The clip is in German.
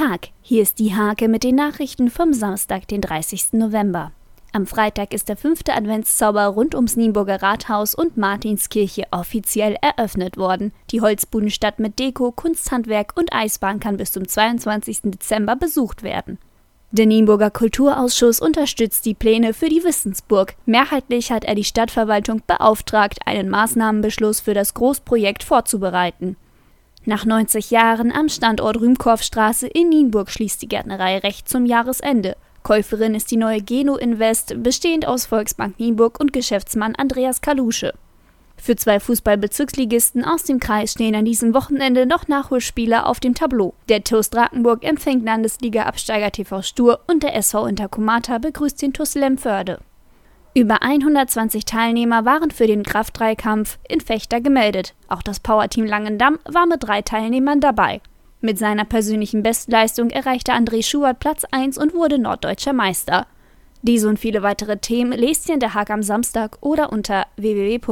Tag, hier ist die Hake mit den Nachrichten vom Samstag, den 30. November. Am Freitag ist der fünfte Adventszauber rund ums Nienburger Rathaus und Martinskirche offiziell eröffnet worden. Die Holzbudenstadt mit Deko, Kunsthandwerk und Eisbahn kann bis zum 22. Dezember besucht werden. Der Nienburger Kulturausschuss unterstützt die Pläne für die Wissensburg. Mehrheitlich hat er die Stadtverwaltung beauftragt, einen Maßnahmenbeschluss für das Großprojekt vorzubereiten. Nach 90 Jahren am Standort Rühmkorffstraße in Nienburg schließt die Gärtnerei recht zum Jahresende. Käuferin ist die neue Geno Invest, bestehend aus Volksbank Nienburg und Geschäftsmann Andreas Kalusche. Für zwei Fußballbezirksligisten aus dem Kreis stehen an diesem Wochenende noch Nachholspieler auf dem Tableau. Der TuS Drakenburg empfängt Landesliga-Absteiger TV Stur und der SV Intercomata begrüßt den TuS Lemförde. Über 120 Teilnehmer waren für den Kraftdreikampf in Fechter gemeldet. Auch das Powerteam Langendamm war mit drei Teilnehmern dabei. Mit seiner persönlichen Bestleistung erreichte André Schuert Platz 1 und wurde norddeutscher Meister. Diese und viele weitere Themen lest ihr in der Haag am Samstag oder unter www.diehag.de.